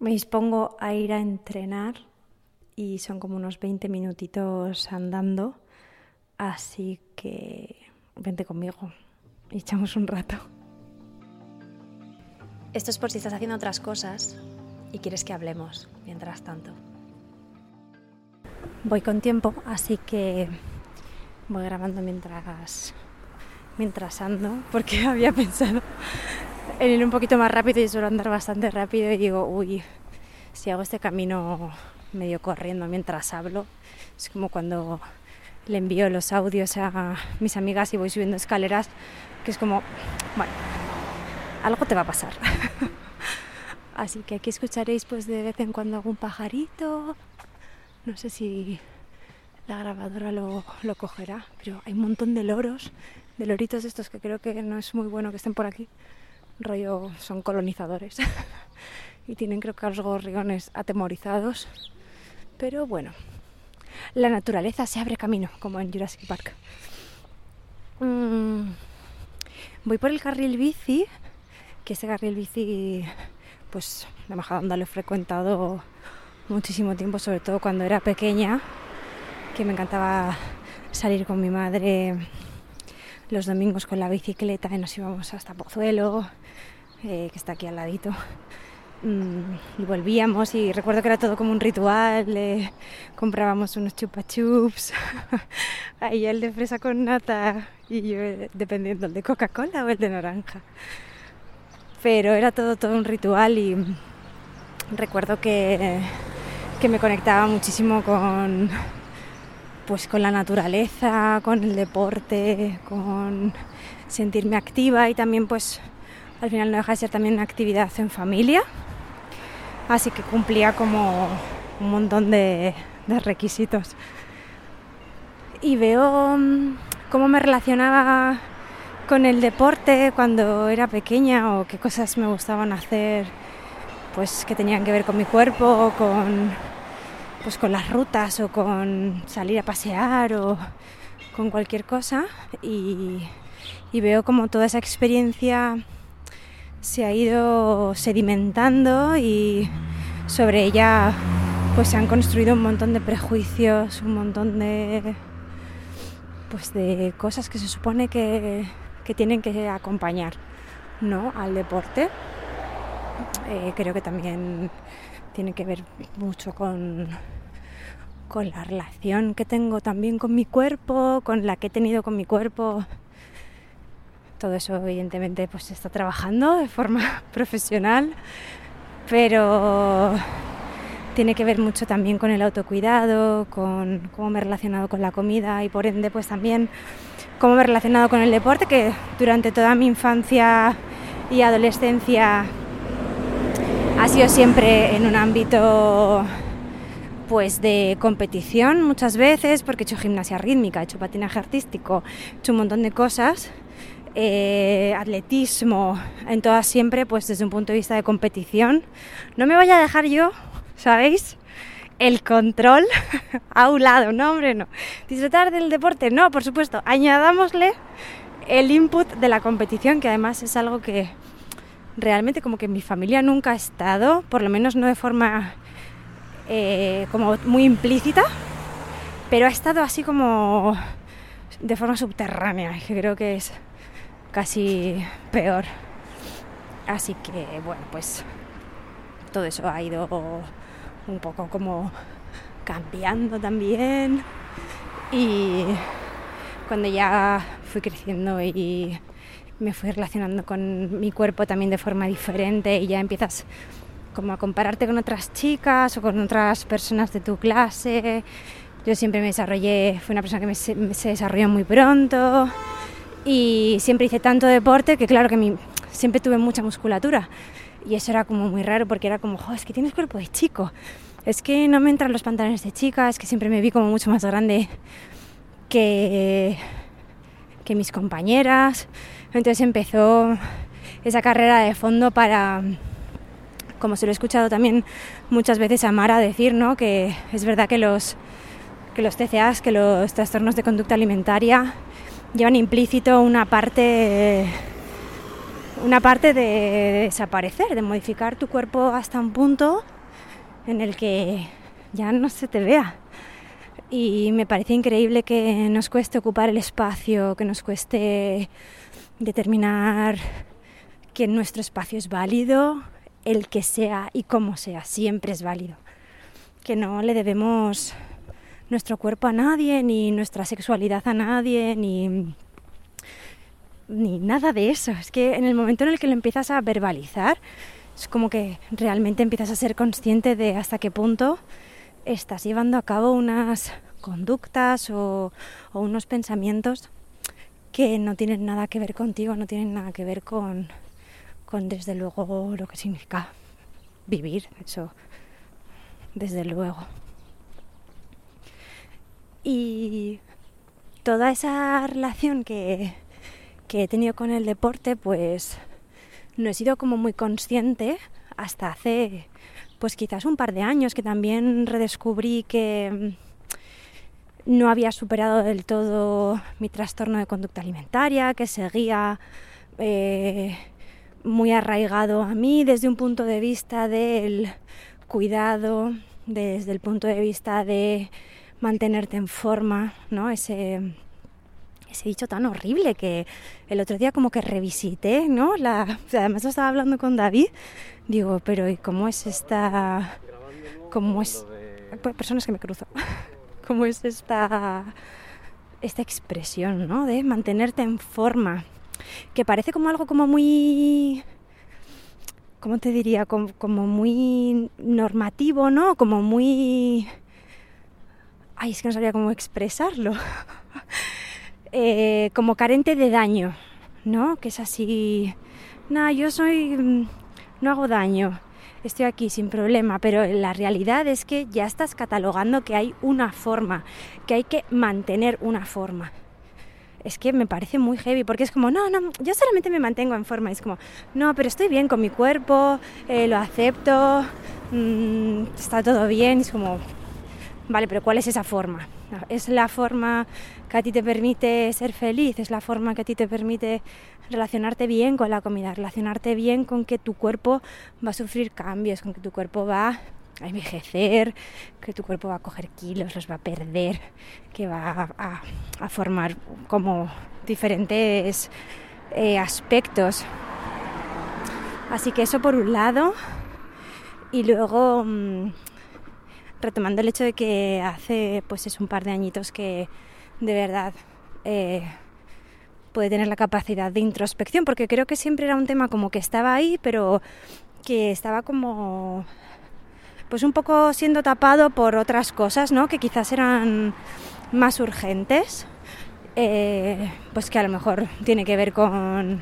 Me dispongo a ir a entrenar y son como unos 20 minutitos andando, así que vente conmigo y echamos un rato. Esto es por si estás haciendo otras cosas y quieres que hablemos mientras tanto. Voy con tiempo, así que voy grabando mientras mientras ando, porque había pensado en ir un poquito más rápido y suelo andar bastante rápido y digo, uy, si hago este camino medio corriendo mientras hablo, es como cuando le envío los audios a mis amigas y voy subiendo escaleras, que es como, bueno, algo te va a pasar. Así que aquí escucharéis pues de vez en cuando algún pajarito. No sé si la grabadora lo, lo cogerá, pero hay un montón de loros, de loritos estos que creo que no es muy bueno que estén por aquí. Rollo, son colonizadores. y tienen creo que a los gorriones atemorizados. Pero bueno, la naturaleza se abre camino, como en Jurassic Park. Mm, voy por el carril bici, que ese carril bici, pues de Majadahonda lo he frecuentado muchísimo tiempo, sobre todo cuando era pequeña, que me encantaba salir con mi madre los domingos con la bicicleta y nos íbamos hasta Pozuelo, eh, que está aquí al ladito. Mm, y volvíamos y recuerdo que era todo como un ritual, comprábamos unos chupa chups, ahí el de fresa con nata y yo dependiendo el de Coca-Cola o el de naranja. Pero era todo, todo un ritual y recuerdo que, que me conectaba muchísimo con, pues con la naturaleza, con el deporte, con sentirme activa y también pues al final no deja de ser también una actividad en familia así que cumplía como un montón de, requisitos. Y veo mm, cómo me relacionaba con el deporte cuando era pequeña o qué cosas me gustaban hacer pues que tenían que ver con mi cuerpo, con pues con las rutas o con salir a pasear o con cualquier cosa y, y veo como toda esa experiencia se ha ido sedimentando y sobre ella pues se han construido un montón de prejuicios, un montón de pues de cosas que se supone que, tienen que acompañar ¿no? al deporte. Eh, creo que también tiene que ver mucho con, con la relación que tengo también con mi cuerpo, con la que he tenido con mi cuerpo todo eso evidentemente pues está trabajando de forma profesional, pero tiene que ver mucho también con el autocuidado, con cómo me he relacionado con la comida y por ende pues también cómo me he relacionado con el deporte, que durante toda mi infancia y adolescencia ha sido siempre en un ámbito pues de competición muchas veces, porque he hecho gimnasia rítmica, he hecho patinaje artístico, he hecho un montón de cosas eh, atletismo, en todas siempre, pues desde un punto de vista de competición. No me vaya a dejar yo, ¿sabéis? El control a un lado, no, hombre, no. Disfrutar del deporte, no, por supuesto. Añadámosle el input de la competición, que además es algo que realmente como que mi familia nunca ha estado, por lo menos no de forma eh, como muy implícita, pero ha estado así como de forma subterránea, que creo que es casi peor. Así que bueno, pues todo eso ha ido un poco como cambiando también. Y cuando ya fui creciendo y me fui relacionando con mi cuerpo también de forma diferente y ya empiezas como a compararte con otras chicas o con otras personas de tu clase. Yo siempre me desarrollé, fui una persona que me, se desarrolló muy pronto y siempre hice tanto deporte que claro que mi, siempre tuve mucha musculatura y eso era como muy raro porque era como, es que tienes cuerpo de chico, es que no me entran los pantalones de chica, es que siempre me vi como mucho más grande que, que mis compañeras. Entonces empezó esa carrera de fondo para, como se lo he escuchado también muchas veces a Mara decir, ¿no? que es verdad que los, que los TCAs, que los trastornos de conducta alimentaria, llevan implícito una parte una parte de desaparecer, de modificar tu cuerpo hasta un punto en el que ya no se te vea. Y me parece increíble que nos cueste ocupar el espacio, que nos cueste determinar que nuestro espacio es válido, el que sea y cómo sea, siempre es válido. Que no le debemos nuestro cuerpo a nadie, ni nuestra sexualidad a nadie, ni, ni nada de eso. Es que en el momento en el que lo empiezas a verbalizar, es como que realmente empiezas a ser consciente de hasta qué punto estás llevando a cabo unas conductas o, unos pensamientos que no tienen nada que ver contigo, no tienen nada que ver con, con desde luego lo que significa vivir, eso, desde luego. Y toda esa relación que, que he tenido con el deporte, pues no he sido como muy consciente hasta hace pues quizás un par de años que también redescubrí que mm, no había superado del todo mi trastorno de conducta alimentaria, que seguía eh, muy arraigado a mí desde un punto de vista del cuidado, desde el punto de vista de mantenerte en forma, ¿no? Ese, ese dicho tan horrible que el otro día como que revisité, ¿no? La, además estaba hablando con David, digo, pero ¿y cómo es esta... cómo es... Personas que me cruzo. ¿Cómo es esta... esta expresión, ¿no? De mantenerte en forma. Que parece como algo como muy... ¿Cómo te diría? Como muy normativo, ¿no? Como muy... Ay, es que no sabía cómo expresarlo. Eh, como carente de daño, ¿no? Que es así, no, yo soy, mm, no hago daño, estoy aquí sin problema, pero la realidad es que ya estás catalogando que hay una forma, que hay que mantener una forma. Es que me parece muy heavy porque es como, no, no, yo solamente me mantengo en forma. Es como, no, pero estoy bien con mi cuerpo, eh, lo acepto, mm, está todo bien. Es como, vale, pero ¿cuál es esa forma? ¿Es la forma que a ti te permite ser feliz, es la forma que a ti te permite relacionarte bien con la comida, relacionarte bien con que tu cuerpo va a sufrir cambios, con que tu cuerpo va a envejecer, que tu cuerpo va a coger kilos, los va a perder, que va a, formar como diferentes eh, aspectos. Así que eso por un lado. Y luego, mm, retomando el hecho de que hace pues es un par de añitos que de verdad eh, puede tener la capacidad de introspección, porque creo que siempre era un tema como que estaba ahí, pero que estaba como pues un poco siendo tapado por otras cosas, ¿no? Que quizás eran más urgentes, eh, pues que a lo mejor tiene que ver con,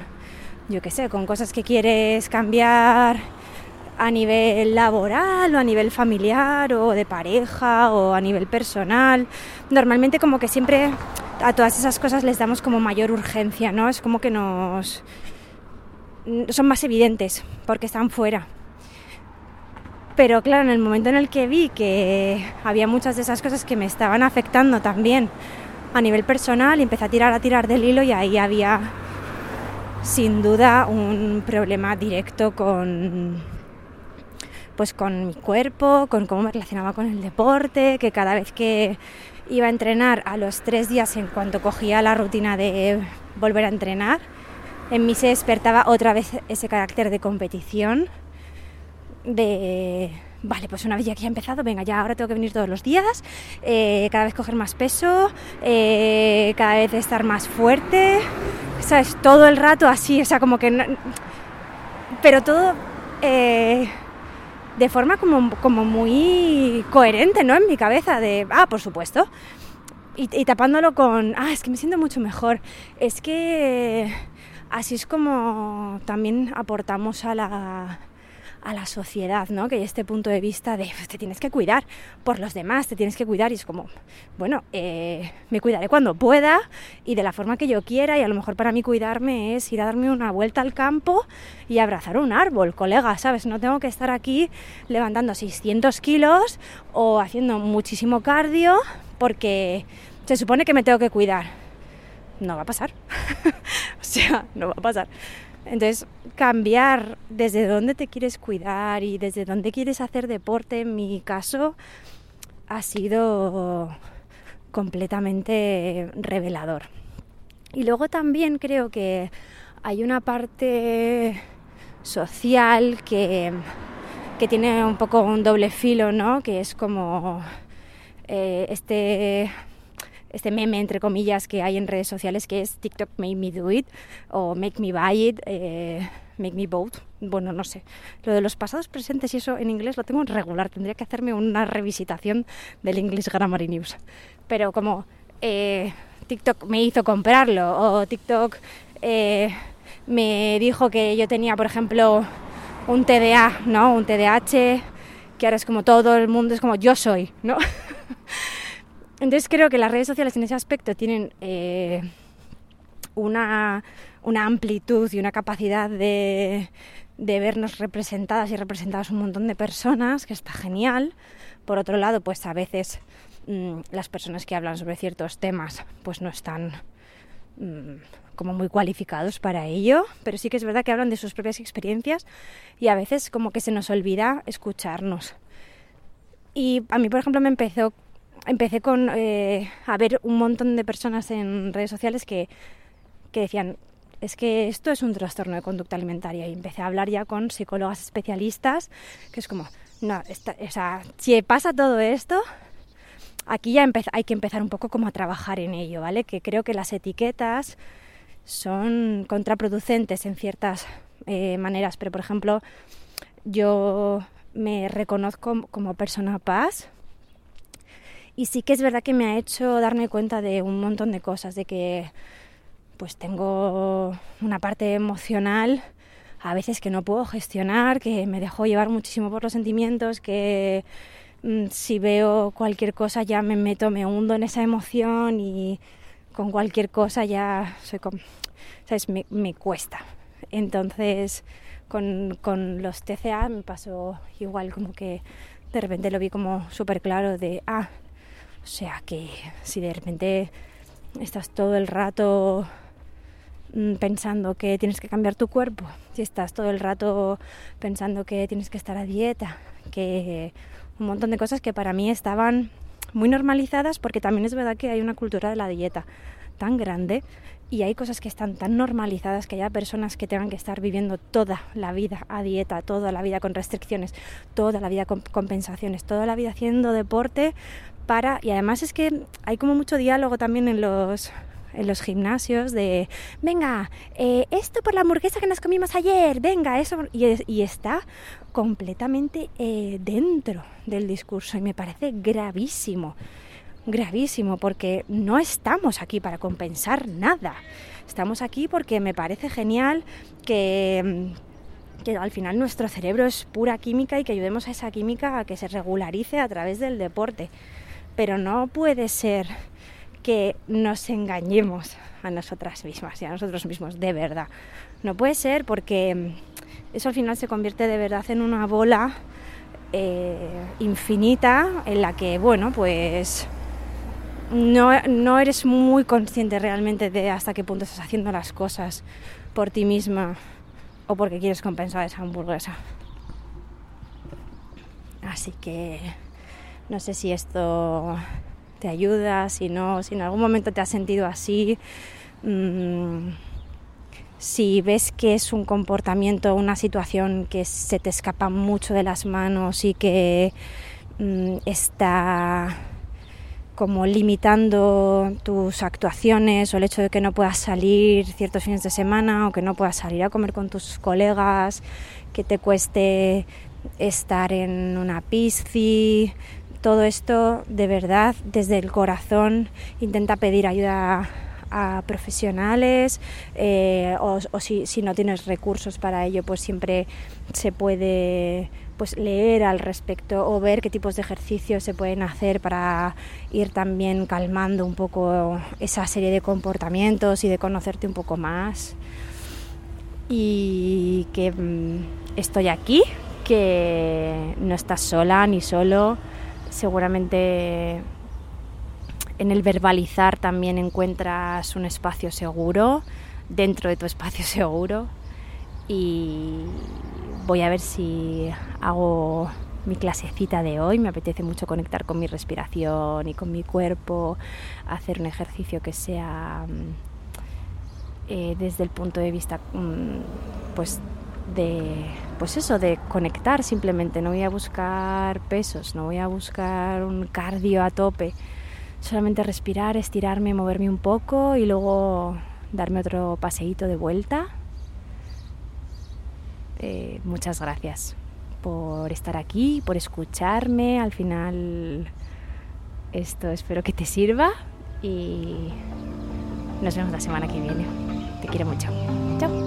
yo qué sé, con cosas que quieres cambiar a nivel laboral o a nivel familiar o de pareja o a nivel personal. Normalmente como que siempre a todas esas cosas les damos como mayor urgencia, ¿no? Es como que nos son más evidentes porque están fuera. Pero claro, en el momento en el que vi que había muchas de esas cosas que me estaban afectando también a nivel personal, empecé a tirar a tirar del hilo y ahí había sin duda un problema directo con pues con mi cuerpo, con cómo me relacionaba con el deporte, que cada vez que iba a entrenar a los tres días en cuanto cogía la rutina de volver a entrenar, en mí se despertaba otra vez ese carácter de competición, de, vale, pues una vez ya que he empezado, venga, ya ahora tengo que venir todos los días, eh, cada vez coger más peso, eh, cada vez estar más fuerte, ¿sabes? Todo el rato así, o sea, como que... pero todo... Eh, de forma como, como muy coherente, ¿no? En mi cabeza, de, ah, por supuesto. Y, y, tapándolo con, ah, es que me siento mucho mejor. Es que así es como también aportamos a la, a la sociedad, ¿no? Que hay este punto de vista de pues, te tienes que cuidar por los demás, te tienes que cuidar y es como, bueno, eh, me cuidaré cuando pueda y de la forma que yo quiera y a lo mejor para mí cuidarme es ir a darme una vuelta al campo y abrazar un árbol, colega, ¿sabes? No tengo que estar aquí levantando 600 kilos o haciendo muchísimo cardio porque se supone que me tengo que cuidar. No va a pasar. o sea, no va a pasar Entonces, cambiar desde dónde te quieres cuidar y desde dónde quieres hacer deporte, en mi caso, ha sido completamente revelador. Y luego también creo que hay una parte social que, que tiene un poco un doble filo, ¿no? Que es como eh, este este meme entre comillas que hay en redes sociales que es TikTok made me do it o make me buy it, eh, make me vote. Bueno, no sé. Lo de los pasados presentes y eso en inglés lo tengo en regular. Tendría que hacerme una revisitación del English Grammar News. Pero como eh, TikTok me hizo comprarlo o TikTok eh, me dijo que yo tenía, por ejemplo, un TDA, ¿no? Un TDAH, que ahora es como todo el mundo, es como yo soy, ¿no? Entonces creo que las redes sociales en ese aspecto tienen eh, una, amplitud y una capacidad de, vernos representadas y representadas un montón de personas, que está genial. Por otro lado, pues a veces mm, las personas que hablan sobre ciertos temas pues no están mm, como muy cualificados para ello, pero sí que es verdad que hablan de sus propias experiencias y a veces como que se nos olvida escucharnos. Y a mí, por ejemplo, me empezó empecé con, eh, a ver un montón de personas en redes sociales que, que decían, es que esto es un trastorno de conducta alimentaria y empecé a hablar ya con psicólogas especialistas, que es como, no, o sea, si pasa todo esto, aquí ya hay que empezar un poco como a trabajar en ello, ¿vale? Que creo que las etiquetas son contraproducentes en ciertas eh, maneras, pero por ejemplo, yo me reconozco como persona paz, y sí que es verdad que me ha hecho darme cuenta de un montón de cosas, de que pues tengo una parte emocional a veces que no puedo gestionar, que me dejo llevar muchísimo por los sentimientos, que mm, si veo cualquier cosa ya me meto, me hundo en esa emoción y con cualquier cosa ya soy como, ¿sabes? Me, me cuesta. Entonces con, con los TCA me pasó igual como que de repente lo vi como súper claro de, ah, o sea que si de repente estás todo el rato mm, pensando que tienes que cambiar tu cuerpo, si estás todo el rato pensando que tienes que estar a dieta, que un montón de cosas que para mí estaban muy normalizadas porque también es verdad que hay una cultura de la dieta tan grande y hay cosas que están tan normalizadas que haya personas que tengan que estar viviendo toda la vida a dieta, toda la vida con restricciones, toda la vida con compensaciones, toda la vida haciendo deporte para y además es que hay como mucho diálogo también en los en los gimnasios de venga eh, esto por la hamburguesa que nos comimos ayer venga eso y, está completamente eh, dentro del discurso y me parece gravísimo gravísimo porque no estamos aquí para compensar nada. Estamos aquí porque me parece genial que, que al final nuestro cerebro es pura química y que ayudemos a esa química a que se regularice a través del deporte. Pero no puede ser que nos engañemos a nosotras mismas y a nosotros mismos de verdad. No puede ser porque eso al final se convierte de verdad en una bola eh, infinita en la que, bueno, pues no, eres muy consciente realmente de hasta qué punto estás haciendo las cosas por ti misma o porque quieres compensar esa hamburguesa. Así que no sé si esto te ayuda, si no, si en algún momento te has sentido así, mm, si ves que es un comportamiento, una situación que se te escapa mucho de las manos y que mm, está como limitando tus actuaciones o el hecho de que no puedas salir ciertos fines de semana o que no puedas salir a comer con tus colegas, que te cueste estar en una pisci, todo esto de verdad desde el corazón intenta pedir ayuda a profesionales eh, o, si, no tienes recursos para ello pues siempre se puede pues leer al respecto o ver qué tipos de ejercicios se pueden hacer para ir también calmando un poco esa serie de comportamientos y de conocerte un poco más. Y que mm, estoy aquí, que no estás sola ni solo, seguramente en el verbalizar también encuentras un espacio seguro, dentro de tu espacio seguro y voy a ver si hago mi clasecita de hoy. Me apetece mucho conectar con mi respiración y con mi cuerpo, hacer un ejercicio que sea mm, eh, desde el punto de vista mm, pues de pues eso de conectar simplemente no voy a buscar pesos no voy a buscar un cardio a tope solamente respirar estirarme moverme un poco y luego darme otro paseíto de vuelta eh, muchas gracias por estar aquí, por escucharme. Al final esto espero que te sirva y nos vemos la semana que viene. Te quiero mucho. Chao.